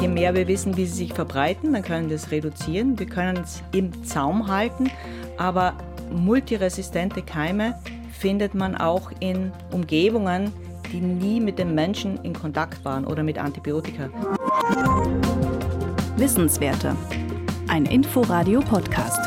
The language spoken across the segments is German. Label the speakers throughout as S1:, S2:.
S1: Je mehr wir wissen, wie sie sich verbreiten, dann können wir es reduzieren. Wir können es im Zaum halten, aber multiresistente Keime findet man auch in Umgebungen, die nie mit dem Menschen in Kontakt waren oder mit Antibiotika.
S2: Wissenswerte. Ein Inforadio-Podcast.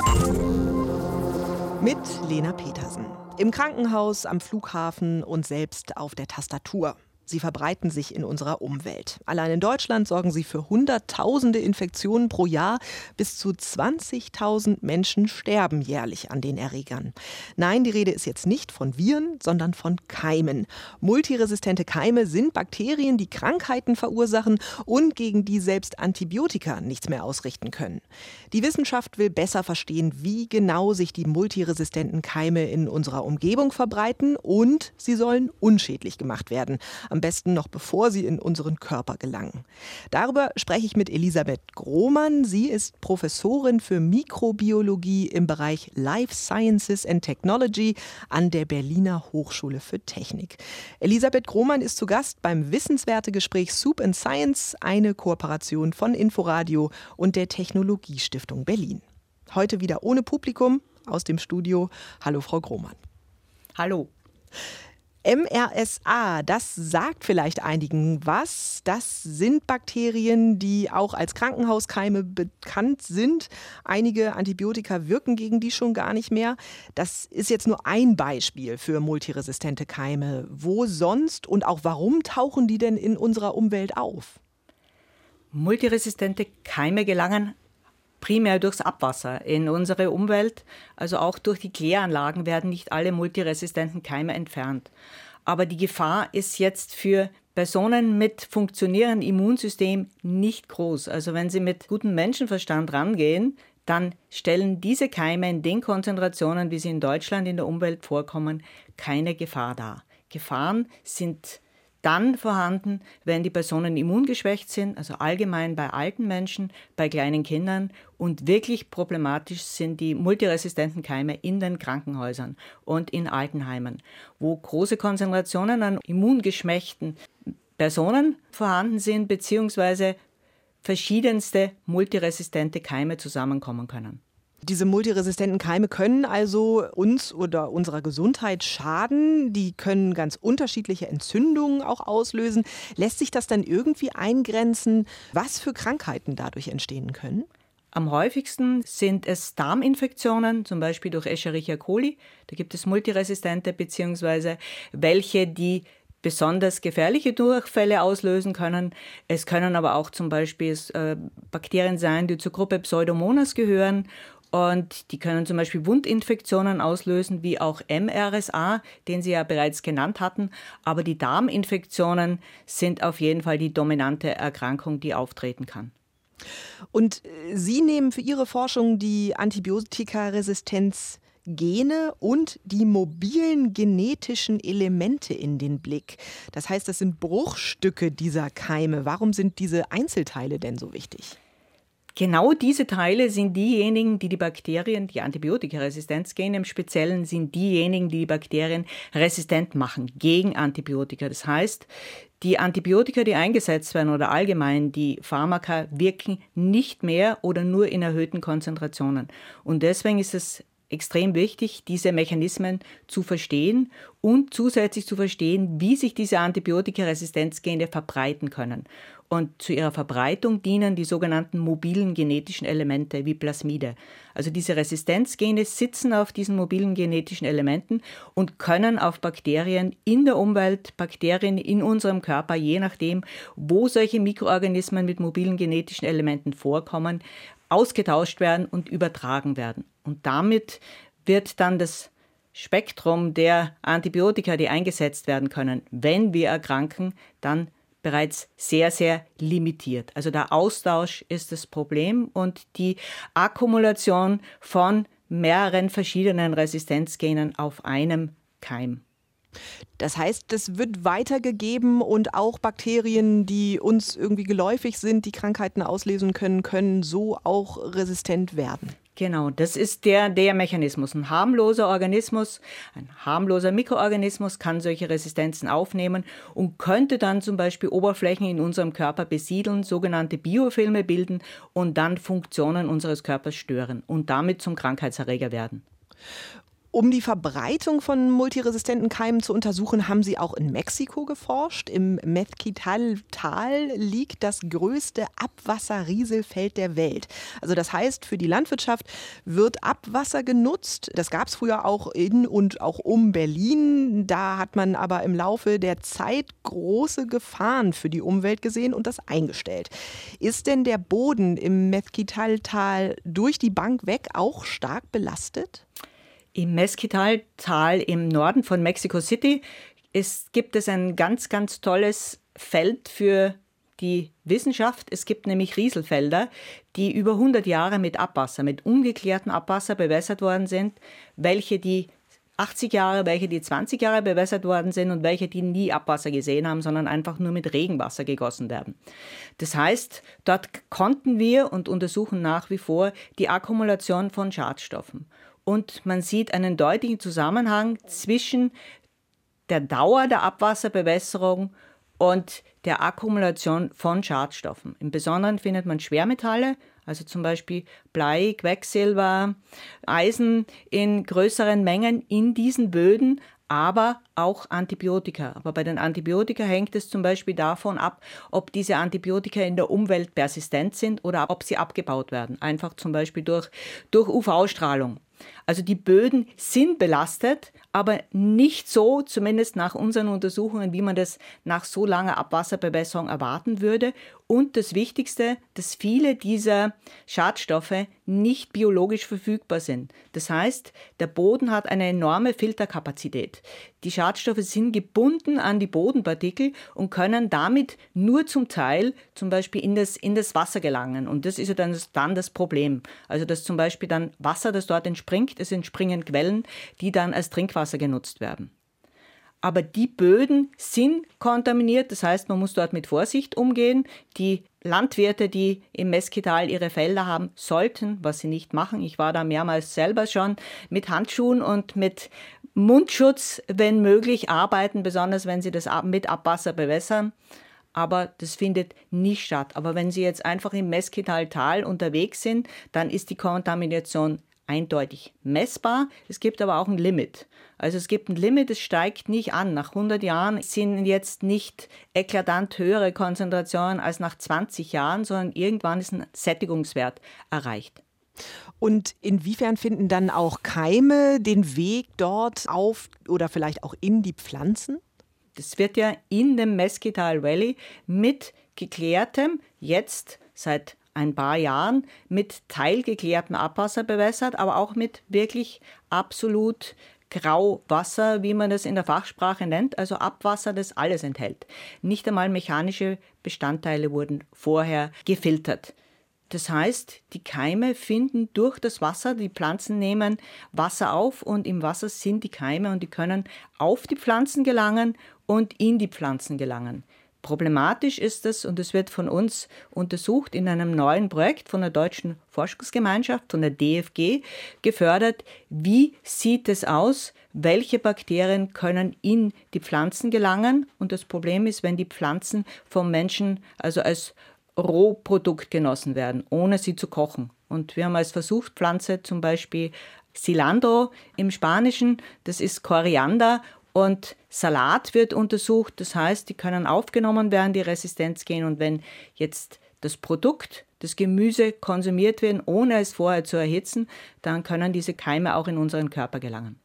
S3: Mit Lena Petersen. Im Krankenhaus, am Flughafen und selbst auf der Tastatur. Sie verbreiten sich in unserer Umwelt. Allein in Deutschland sorgen sie für Hunderttausende Infektionen pro Jahr. Bis zu 20.000 Menschen sterben jährlich an den Erregern. Nein, die Rede ist jetzt nicht von Viren, sondern von Keimen. Multiresistente Keime sind Bakterien, die Krankheiten verursachen und gegen die selbst Antibiotika nichts mehr ausrichten können. Die Wissenschaft will besser verstehen, wie genau sich die multiresistenten Keime in unserer Umgebung verbreiten und sie sollen unschädlich gemacht werden am besten noch bevor sie in unseren Körper gelangen. Darüber spreche ich mit Elisabeth Grohmann. Sie ist Professorin für Mikrobiologie im Bereich Life Sciences and Technology an der Berliner Hochschule für Technik. Elisabeth Grohmann ist zu Gast beim Wissenswertegespräch Soup and Science, eine Kooperation von Inforadio und der Technologiestiftung Berlin. Heute wieder ohne Publikum aus dem Studio. Hallo, Frau Grohmann.
S1: Hallo.
S3: MRSA, das sagt vielleicht einigen was. Das sind Bakterien, die auch als Krankenhauskeime bekannt sind. Einige Antibiotika wirken gegen die schon gar nicht mehr. Das ist jetzt nur ein Beispiel für multiresistente Keime. Wo sonst und auch warum tauchen die denn in unserer Umwelt auf?
S1: Multiresistente Keime gelangen primär durchs Abwasser in unsere Umwelt. Also auch durch die Kläranlagen werden nicht alle multiresistenten Keime entfernt. Aber die Gefahr ist jetzt für Personen mit funktionierendem Immunsystem nicht groß. Also wenn sie mit gutem Menschenverstand rangehen, dann stellen diese Keime in den Konzentrationen, wie sie in Deutschland in der Umwelt vorkommen, keine Gefahr dar. Gefahren sind dann vorhanden, wenn die Personen immungeschwächt sind, also allgemein bei alten Menschen, bei kleinen Kindern und wirklich problematisch sind die multiresistenten Keime in den Krankenhäusern und in Altenheimen, wo große Konzentrationen an immungeschwächten Personen vorhanden sind, beziehungsweise verschiedenste multiresistente Keime zusammenkommen können.
S3: Diese multiresistenten Keime können also uns oder unserer Gesundheit schaden. Die können ganz unterschiedliche Entzündungen auch auslösen. Lässt sich das dann irgendwie eingrenzen, was für Krankheiten dadurch entstehen können?
S1: Am häufigsten sind es Darminfektionen, zum Beispiel durch Escherichia coli. Da gibt es multiresistente beziehungsweise welche, die besonders gefährliche Durchfälle auslösen können. Es können aber auch zum Beispiel äh, Bakterien sein, die zur Gruppe Pseudomonas gehören und die können zum Beispiel Wundinfektionen auslösen, wie auch MRSA, den Sie ja bereits genannt hatten. Aber die Darminfektionen sind auf jeden Fall die dominante Erkrankung, die auftreten kann.
S3: Und äh, Sie nehmen für Ihre Forschung die Antibiotikaresistenz Gene und die mobilen genetischen Elemente in den Blick. Das heißt, das sind Bruchstücke dieser Keime. Warum sind diese Einzelteile denn so wichtig?
S1: Genau diese Teile sind diejenigen, die die Bakterien, die Antibiotikaresistenz-Gene im Speziellen, sind diejenigen, die die Bakterien resistent machen gegen Antibiotika. Das heißt, die Antibiotika, die eingesetzt werden oder allgemein die Pharmaka wirken nicht mehr oder nur in erhöhten Konzentrationen. Und deswegen ist es extrem wichtig, diese Mechanismen zu verstehen und zusätzlich zu verstehen, wie sich diese Antibiotikaresistenzgene verbreiten können. Und zu ihrer Verbreitung dienen die sogenannten mobilen genetischen Elemente wie Plasmide. Also diese Resistenzgene sitzen auf diesen mobilen genetischen Elementen und können auf Bakterien in der Umwelt, Bakterien in unserem Körper, je nachdem, wo solche Mikroorganismen mit mobilen genetischen Elementen vorkommen, ausgetauscht werden und übertragen werden. Und damit wird dann das Spektrum der Antibiotika, die eingesetzt werden können, wenn wir erkranken, dann bereits sehr, sehr limitiert. Also der Austausch ist das Problem und die Akkumulation von mehreren verschiedenen Resistenzgenen auf einem Keim.
S3: Das heißt, das wird weitergegeben und auch Bakterien, die uns irgendwie geläufig sind, die Krankheiten auslesen können, können so auch resistent werden.
S1: Genau, das ist der, der Mechanismus. Ein harmloser Organismus, ein harmloser Mikroorganismus kann solche Resistenzen aufnehmen und könnte dann zum Beispiel Oberflächen in unserem Körper besiedeln, sogenannte Biofilme bilden und dann Funktionen unseres Körpers stören und damit zum Krankheitserreger werden.
S3: Um die Verbreitung von multiresistenten Keimen zu untersuchen, haben sie auch in Mexiko geforscht. Im Mezquital-Tal liegt das größte Abwasserrieselfeld der Welt. Also das heißt, für die Landwirtschaft wird Abwasser genutzt. Das gab es früher auch in und auch um Berlin. Da hat man aber im Laufe der Zeit große Gefahren für die Umwelt gesehen und das eingestellt. Ist denn der Boden im Mezquital-Tal durch die Bank weg auch stark belastet?
S1: Im Mesquital-Tal im Norden von Mexico City ist, gibt es ein ganz, ganz tolles Feld für die Wissenschaft. Es gibt nämlich Rieselfelder, die über 100 Jahre mit Abwasser, mit ungeklärtem Abwasser bewässert worden sind, welche die 80 Jahre, welche die 20 Jahre bewässert worden sind und welche die nie Abwasser gesehen haben, sondern einfach nur mit Regenwasser gegossen werden. Das heißt, dort konnten wir und untersuchen nach wie vor die Akkumulation von Schadstoffen und man sieht einen deutlichen Zusammenhang zwischen der Dauer der Abwasserbewässerung und der Akkumulation von Schadstoffen. Im Besonderen findet man Schwermetalle, also zum Beispiel Blei, Quecksilber, Eisen in größeren Mengen in diesen Böden, aber auch Antibiotika. Aber bei den Antibiotika hängt es zum Beispiel davon ab, ob diese Antibiotika in der Umwelt persistent sind oder ob sie abgebaut werden. Einfach zum Beispiel durch, durch UV-Strahlung. Also die Böden sind belastet, aber nicht so, zumindest nach unseren Untersuchungen, wie man das nach so langer Abwasserbewässerung erwarten würde. Und das Wichtigste, dass viele dieser Schadstoffe nicht biologisch verfügbar sind. Das heißt, der Boden hat eine enorme Filterkapazität. Die Schadstoffe sind gebunden an die Bodenpartikel und können damit nur zum Teil zum Beispiel in das, in das Wasser gelangen. Und das ist ja dann, dann das Problem. Also dass zum Beispiel dann Wasser, das dort entspringt, es entspringen Quellen, die dann als Trinkwasser genutzt werden aber die Böden sind kontaminiert. Das heißt, man muss dort mit Vorsicht umgehen. Die Landwirte, die im Meskital ihre Felder haben, sollten, was sie nicht machen. Ich war da mehrmals selber schon mit Handschuhen und mit Mundschutz, wenn möglich, arbeiten, besonders wenn sie das mit Abwasser bewässern. Aber das findet nicht statt. Aber wenn Sie jetzt einfach im Meskital-Tal unterwegs sind, dann ist die Kontamination eindeutig messbar. Es gibt aber auch ein Limit. Also es gibt ein Limit, es steigt nicht an. Nach 100 Jahren sind jetzt nicht eklatant höhere Konzentrationen als nach 20 Jahren, sondern irgendwann ist ein Sättigungswert erreicht.
S3: Und inwiefern finden dann auch Keime den Weg dort auf oder vielleicht auch in die Pflanzen?
S1: Das wird ja in dem Mesquital Valley mit geklärtem, jetzt seit ein paar Jahren mit teilgeklärtem Abwasser bewässert, aber auch mit wirklich absolut Grauwasser, wie man das in der Fachsprache nennt, also Abwasser, das alles enthält. Nicht einmal mechanische Bestandteile wurden vorher gefiltert. Das heißt, die Keime finden durch das Wasser, die Pflanzen nehmen Wasser auf und im Wasser sind die Keime und die können auf die Pflanzen gelangen und in die Pflanzen gelangen. Problematisch ist es, und es wird von uns untersucht in einem neuen Projekt von der Deutschen Forschungsgemeinschaft, von der DFG, gefördert, wie sieht es aus, welche Bakterien können in die Pflanzen gelangen. Und das Problem ist, wenn die Pflanzen vom Menschen also als Rohprodukt genossen werden, ohne sie zu kochen. Und wir haben als Versuchspflanze zum Beispiel Cilantro im Spanischen, das ist Koriander und Salat wird untersucht, das heißt, die können aufgenommen werden, die Resistenzgene. Und wenn jetzt das Produkt, das Gemüse konsumiert wird, ohne es vorher zu erhitzen, dann können diese Keime auch in unseren Körper gelangen.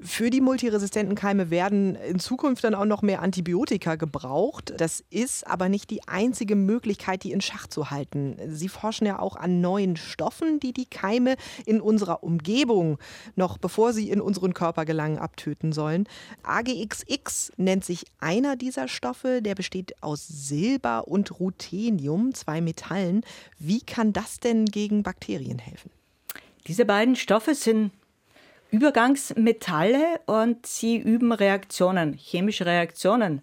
S3: Für die multiresistenten Keime werden in Zukunft dann auch noch mehr Antibiotika gebraucht. Das ist aber nicht die einzige Möglichkeit, die in Schach zu halten. Sie forschen ja auch an neuen Stoffen, die die Keime in unserer Umgebung noch bevor sie in unseren Körper gelangen, abtöten sollen. AGXX nennt sich einer dieser Stoffe. Der besteht aus Silber und Ruthenium, zwei Metallen. Wie kann das denn gegen Bakterien helfen?
S1: Diese beiden Stoffe sind Übergangsmetalle und sie üben Reaktionen, chemische Reaktionen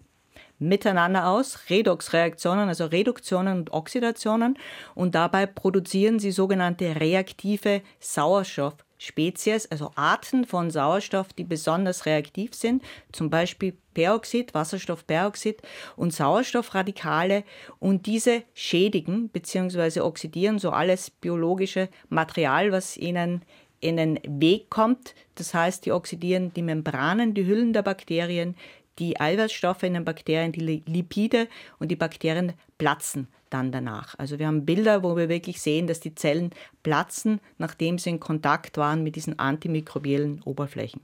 S1: miteinander aus, Redoxreaktionen, also Reduktionen und Oxidationen. Und dabei produzieren sie sogenannte reaktive Sauerstoffspezies, also Arten von Sauerstoff, die besonders reaktiv sind, zum Beispiel Peroxid, Wasserstoffperoxid und Sauerstoffradikale. Und diese schädigen bzw. oxidieren so alles biologische Material, was ihnen in den Weg kommt. Das heißt, die oxidieren die Membranen, die Hüllen der Bakterien, die Eiweißstoffe in den Bakterien, die Lipide und die Bakterien platzen dann danach. Also wir haben Bilder, wo wir wirklich sehen, dass die Zellen platzen, nachdem sie in Kontakt waren mit diesen antimikrobiellen Oberflächen.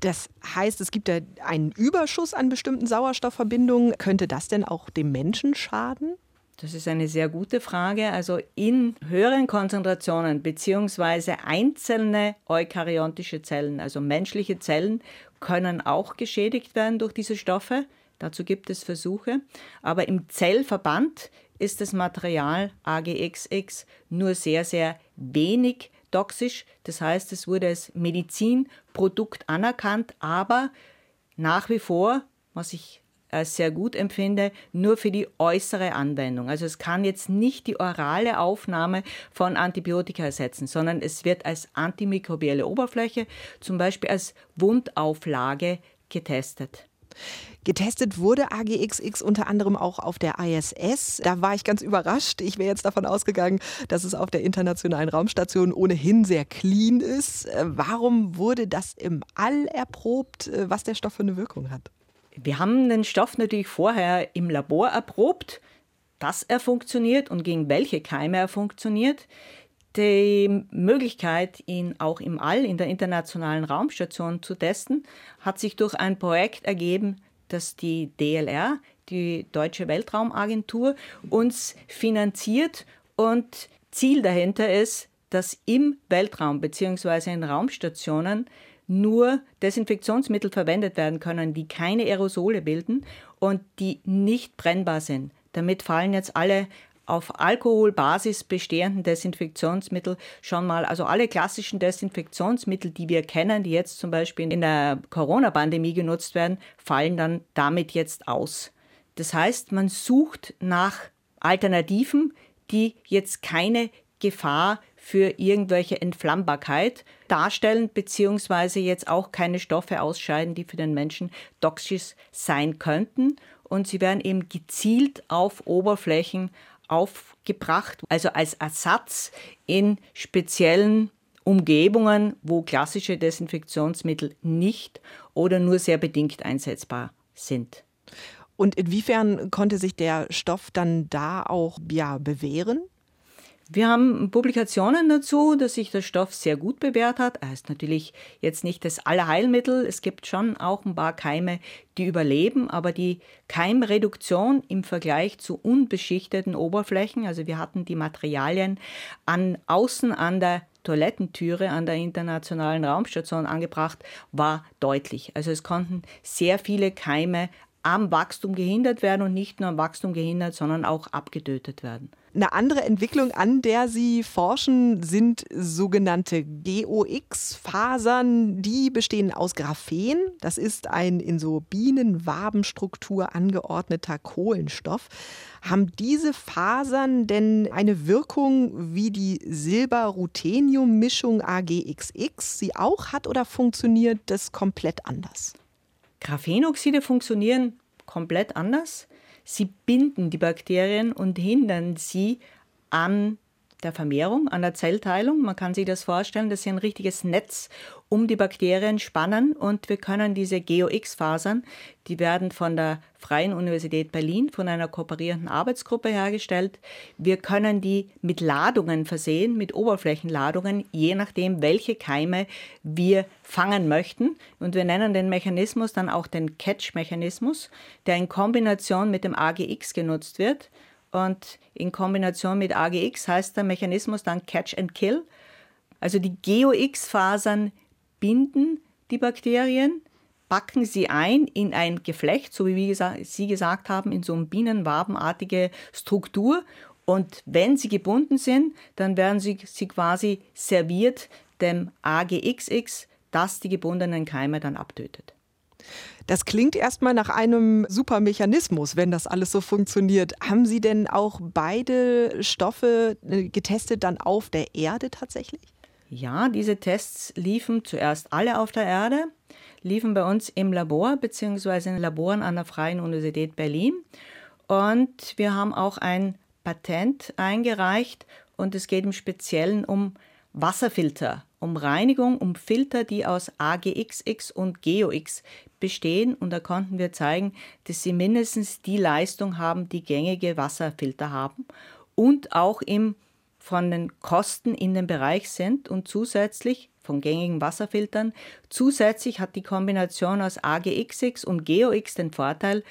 S3: Das heißt, es gibt ja einen Überschuss an bestimmten Sauerstoffverbindungen. Könnte das denn auch dem Menschen schaden?
S1: Das ist eine sehr gute Frage. Also in höheren Konzentrationen beziehungsweise einzelne eukaryontische Zellen, also menschliche Zellen, können auch geschädigt werden durch diese Stoffe. Dazu gibt es Versuche. Aber im Zellverband ist das Material AGXX nur sehr, sehr wenig toxisch. Das heißt, es wurde als Medizinprodukt anerkannt, aber nach wie vor, was ich sehr gut empfinde, nur für die äußere Anwendung. Also es kann jetzt nicht die orale Aufnahme von Antibiotika ersetzen, sondern es wird als antimikrobielle Oberfläche, zum Beispiel als Wundauflage getestet.
S3: Getestet wurde AGXX unter anderem auch auf der ISS. Da war ich ganz überrascht. Ich wäre jetzt davon ausgegangen, dass es auf der Internationalen Raumstation ohnehin sehr clean ist. Äh, warum wurde das im All erprobt, äh, was der Stoff für eine Wirkung hat?
S1: Wir haben den Stoff natürlich vorher im Labor erprobt, dass er funktioniert und gegen welche Keime er funktioniert. Die Möglichkeit, ihn auch im All in der Internationalen Raumstation zu testen, hat sich durch ein Projekt ergeben, das die DLR, die Deutsche Weltraumagentur, uns finanziert und Ziel dahinter ist, dass im Weltraum bzw. in Raumstationen nur Desinfektionsmittel verwendet werden können, die keine Aerosole bilden und die nicht brennbar sind. Damit fallen jetzt alle auf Alkoholbasis bestehenden Desinfektionsmittel schon mal, also alle klassischen Desinfektionsmittel, die wir kennen, die jetzt zum Beispiel in der Corona-Pandemie genutzt werden, fallen dann damit jetzt aus. Das heißt, man sucht nach Alternativen, die jetzt keine Gefahr für irgendwelche Entflammbarkeit darstellen, beziehungsweise jetzt auch keine Stoffe ausscheiden, die für den Menschen toxisch sein könnten. Und sie werden eben gezielt auf Oberflächen aufgebracht, also als Ersatz in speziellen Umgebungen, wo klassische Desinfektionsmittel nicht oder nur sehr bedingt einsetzbar sind.
S3: Und inwiefern konnte sich der Stoff dann da auch ja, bewähren?
S1: Wir haben Publikationen dazu, dass sich der Stoff sehr gut bewährt hat. Er ist natürlich jetzt nicht das Allerheilmittel. Es gibt schon auch ein paar Keime, die überleben, aber die Keimreduktion im Vergleich zu unbeschichteten Oberflächen, also wir hatten die Materialien an außen an der Toilettentüre an der Internationalen Raumstation angebracht, war deutlich. Also es konnten sehr viele Keime am Wachstum gehindert werden und nicht nur am Wachstum gehindert, sondern auch abgetötet werden.
S3: Eine andere Entwicklung, an der Sie forschen, sind sogenannte GOX-Fasern. Die bestehen aus Graphen. Das ist ein in so Bienenwabenstruktur angeordneter Kohlenstoff. Haben diese Fasern denn eine Wirkung, wie die Silber-Ruthenium-Mischung AGXX sie auch hat, oder funktioniert das komplett anders?
S1: Graphenoxide funktionieren komplett anders. Sie binden die Bakterien und hindern sie an der Vermehrung, an der Zellteilung. Man kann sich das vorstellen, dass sie ein richtiges Netz um die Bakterien spannen und wir können diese GOX-Fasern, die werden von der Freien Universität Berlin, von einer kooperierenden Arbeitsgruppe hergestellt. Wir können die mit Ladungen versehen, mit Oberflächenladungen, je nachdem, welche Keime wir fangen möchten. Und wir nennen den Mechanismus dann auch den Catch-Mechanismus, der in Kombination mit dem AGX genutzt wird. Und in Kombination mit AGX heißt der Mechanismus dann Catch and Kill. Also die GOX-Fasern binden die Bakterien, packen sie ein in ein Geflecht, so wie Sie gesagt haben, in so eine bienenwabenartige Struktur. Und wenn sie gebunden sind, dann werden sie, sie quasi serviert dem AGXX, das die gebundenen Keime dann abtötet.
S3: Das klingt erstmal nach einem super Mechanismus, wenn das alles so funktioniert. Haben Sie denn auch beide Stoffe äh, getestet dann auf der Erde tatsächlich?
S1: Ja, diese Tests liefen zuerst alle auf der Erde, liefen bei uns im Labor bzw. in Laboren an der Freien Universität Berlin. Und wir haben auch ein Patent eingereicht und es geht im Speziellen um Wasserfilter, um Reinigung, um Filter, die aus AGXX und GeoX bestehen. Und da konnten wir zeigen, dass sie mindestens die Leistung haben, die gängige Wasserfilter haben und auch im, von den Kosten in dem Bereich sind und zusätzlich von gängigen Wasserfiltern. Zusätzlich hat die Kombination aus AGXX und GeoX den Vorteil,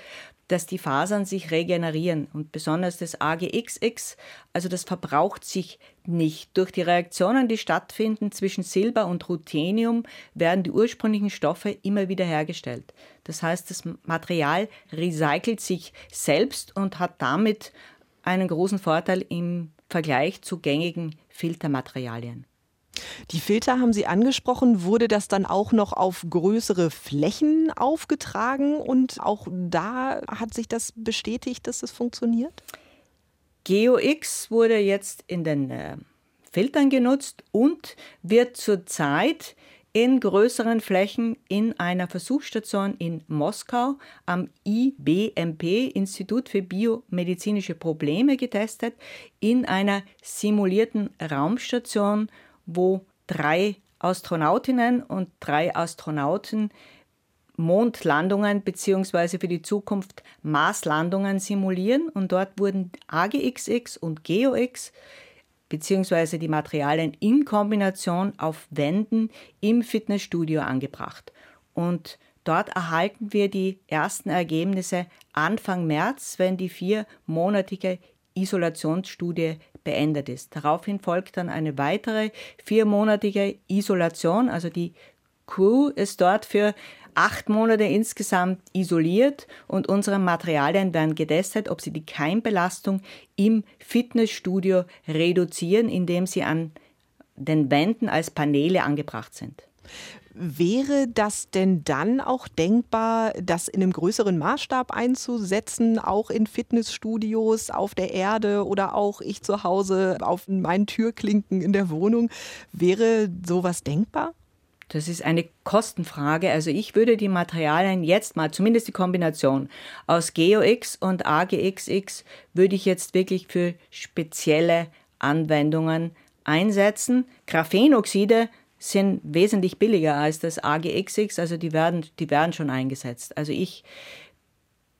S1: dass die Fasern sich regenerieren und besonders das AGXX, also das verbraucht sich nicht. Durch die Reaktionen, die stattfinden zwischen Silber und Ruthenium, werden die ursprünglichen Stoffe immer wieder hergestellt. Das heißt, das Material recycelt sich selbst und hat damit einen großen Vorteil im Vergleich zu gängigen Filtermaterialien.
S3: Die Filter haben Sie angesprochen. Wurde das dann auch noch auf größere Flächen aufgetragen und auch da hat sich das bestätigt, dass es funktioniert?
S1: GeoX wurde jetzt in den äh, Filtern genutzt und wird zurzeit in größeren Flächen in einer Versuchsstation in Moskau am IBMP, Institut für biomedizinische Probleme, getestet, in einer simulierten Raumstation wo drei Astronautinnen und drei Astronauten Mondlandungen bzw. für die Zukunft Marslandungen simulieren und dort wurden AGXX und GeoX bzw. die Materialien in Kombination auf Wänden im Fitnessstudio angebracht. Und dort erhalten wir die ersten Ergebnisse Anfang März, wenn die viermonatige Isolationsstudie beendet ist. Daraufhin folgt dann eine weitere viermonatige Isolation, also die Crew ist dort für acht Monate insgesamt isoliert und unsere Materialien werden getestet, ob sie die Keimbelastung im Fitnessstudio reduzieren, indem sie an den Wänden als Paneele angebracht sind.
S3: Wäre das denn dann auch denkbar, das in einem größeren Maßstab einzusetzen, auch in Fitnessstudios auf der Erde oder auch ich zu Hause auf meinen Türklinken in der Wohnung? Wäre sowas denkbar?
S1: Das ist eine Kostenfrage. Also ich würde die Materialien jetzt mal, zumindest die Kombination aus GeoX und AGXX, würde ich jetzt wirklich für spezielle Anwendungen einsetzen. Graphenoxide sind wesentlich billiger als das AGXX, also die werden, die werden schon eingesetzt. Also ich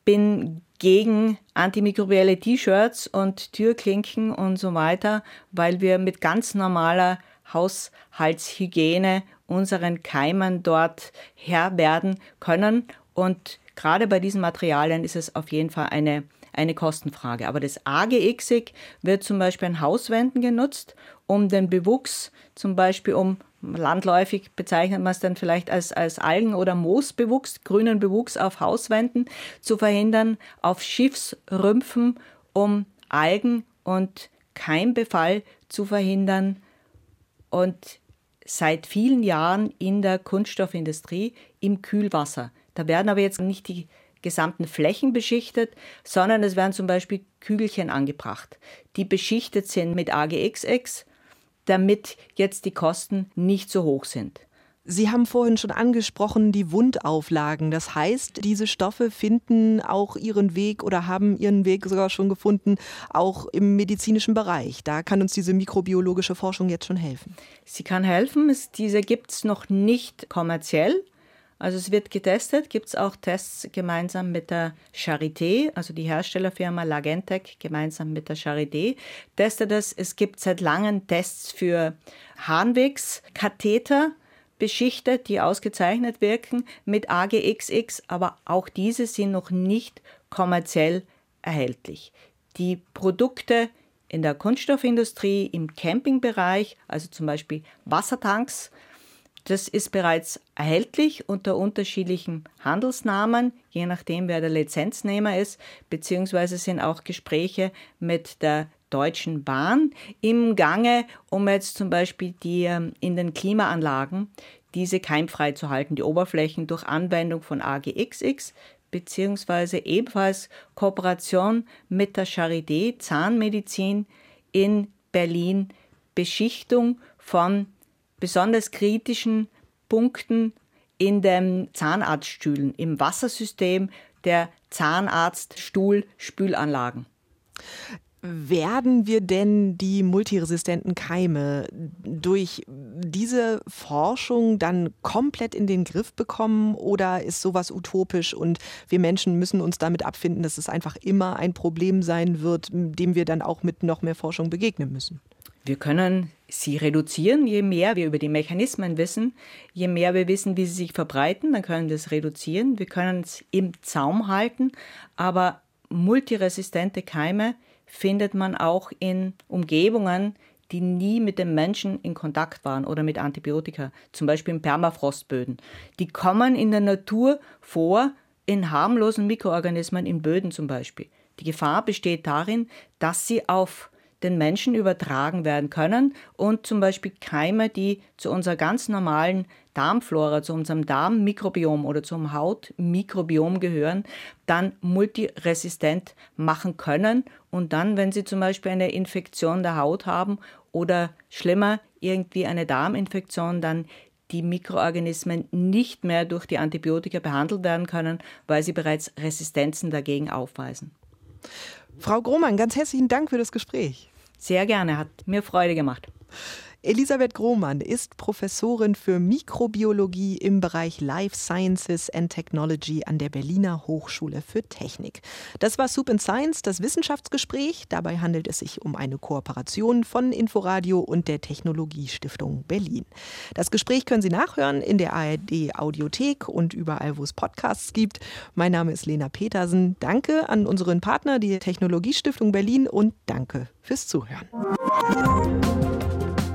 S1: bin gegen antimikrobielle T-Shirts und Türklinken und so weiter, weil wir mit ganz normaler Haushaltshygiene unseren Keimen dort Herr werden können. Und gerade bei diesen Materialien ist es auf jeden Fall eine, eine Kostenfrage. Aber das AGXig wird zum Beispiel an Hauswänden genutzt, um den Bewuchs, zum Beispiel um landläufig bezeichnet man es dann vielleicht als, als Algen- oder Moosbewuchs, grünen Bewuchs auf Hauswänden zu verhindern, auf Schiffsrümpfen, um Algen- und Keimbefall zu verhindern und seit vielen Jahren in der Kunststoffindustrie im Kühlwasser. Da werden aber jetzt nicht die gesamten Flächen beschichtet, sondern es werden zum Beispiel Kügelchen angebracht, die beschichtet sind mit AGXX damit jetzt die Kosten nicht so hoch sind.
S3: Sie haben vorhin schon angesprochen, die Wundauflagen. Das heißt, diese Stoffe finden auch ihren Weg oder haben ihren Weg sogar schon gefunden, auch im medizinischen Bereich. Da kann uns diese mikrobiologische Forschung jetzt schon helfen.
S1: Sie kann helfen. diese gibt es noch nicht kommerziell. Also es wird getestet, gibt es auch Tests gemeinsam mit der Charité, also die Herstellerfirma Lagentec gemeinsam mit der Charité testet es. Es gibt seit langem Tests für Harnwegskatheter beschichtet, die ausgezeichnet wirken mit AGXX, aber auch diese sind noch nicht kommerziell erhältlich. Die Produkte in der Kunststoffindustrie, im Campingbereich, also zum Beispiel Wassertanks, das ist bereits erhältlich unter unterschiedlichen Handelsnamen, je nachdem, wer der Lizenznehmer ist, beziehungsweise sind auch Gespräche mit der Deutschen Bahn im Gange, um jetzt zum Beispiel die ähm, in den Klimaanlagen diese keimfrei zu halten, die Oberflächen durch Anwendung von AGXX beziehungsweise ebenfalls Kooperation mit der Charité Zahnmedizin in Berlin, Beschichtung von besonders kritischen Punkten in den Zahnarztstühlen, im Wassersystem der Zahnarztstuhl-Spülanlagen.
S3: Werden wir denn die multiresistenten Keime durch diese Forschung dann komplett in den Griff bekommen oder ist sowas utopisch und wir Menschen müssen uns damit abfinden, dass es einfach immer ein Problem sein wird, dem wir dann auch mit noch mehr Forschung begegnen müssen?
S1: Wir können sie reduzieren, je mehr wir über die Mechanismen wissen, je mehr wir wissen, wie sie sich verbreiten, dann können wir es reduzieren. Wir können es im Zaum halten, aber multiresistente Keime findet man auch in Umgebungen, die nie mit dem Menschen in Kontakt waren oder mit Antibiotika, zum Beispiel in Permafrostböden. Die kommen in der Natur vor, in harmlosen Mikroorganismen in Böden zum Beispiel. Die Gefahr besteht darin, dass sie auf den Menschen übertragen werden können und zum Beispiel Keime, die zu unserer ganz normalen Darmflora, zu unserem Darmmikrobiom oder zum Hautmikrobiom gehören, dann multiresistent machen können und dann, wenn sie zum Beispiel eine Infektion der Haut haben oder schlimmer irgendwie eine Darminfektion, dann die Mikroorganismen nicht mehr durch die Antibiotika behandelt werden können, weil sie bereits Resistenzen dagegen aufweisen.
S3: Frau Grohmann, ganz herzlichen Dank für das Gespräch.
S1: Sehr gerne, hat mir Freude gemacht.
S3: Elisabeth Grohmann ist Professorin für Mikrobiologie im Bereich Life Sciences and Technology an der Berliner Hochschule für Technik. Das war Soup and Science, das Wissenschaftsgespräch. Dabei handelt es sich um eine Kooperation von Inforadio und der Technologiestiftung Berlin. Das Gespräch können Sie nachhören in der ARD Audiothek und überall, wo es Podcasts gibt. Mein Name ist Lena Petersen. Danke an unseren Partner, die Technologiestiftung Berlin und danke fürs Zuhören.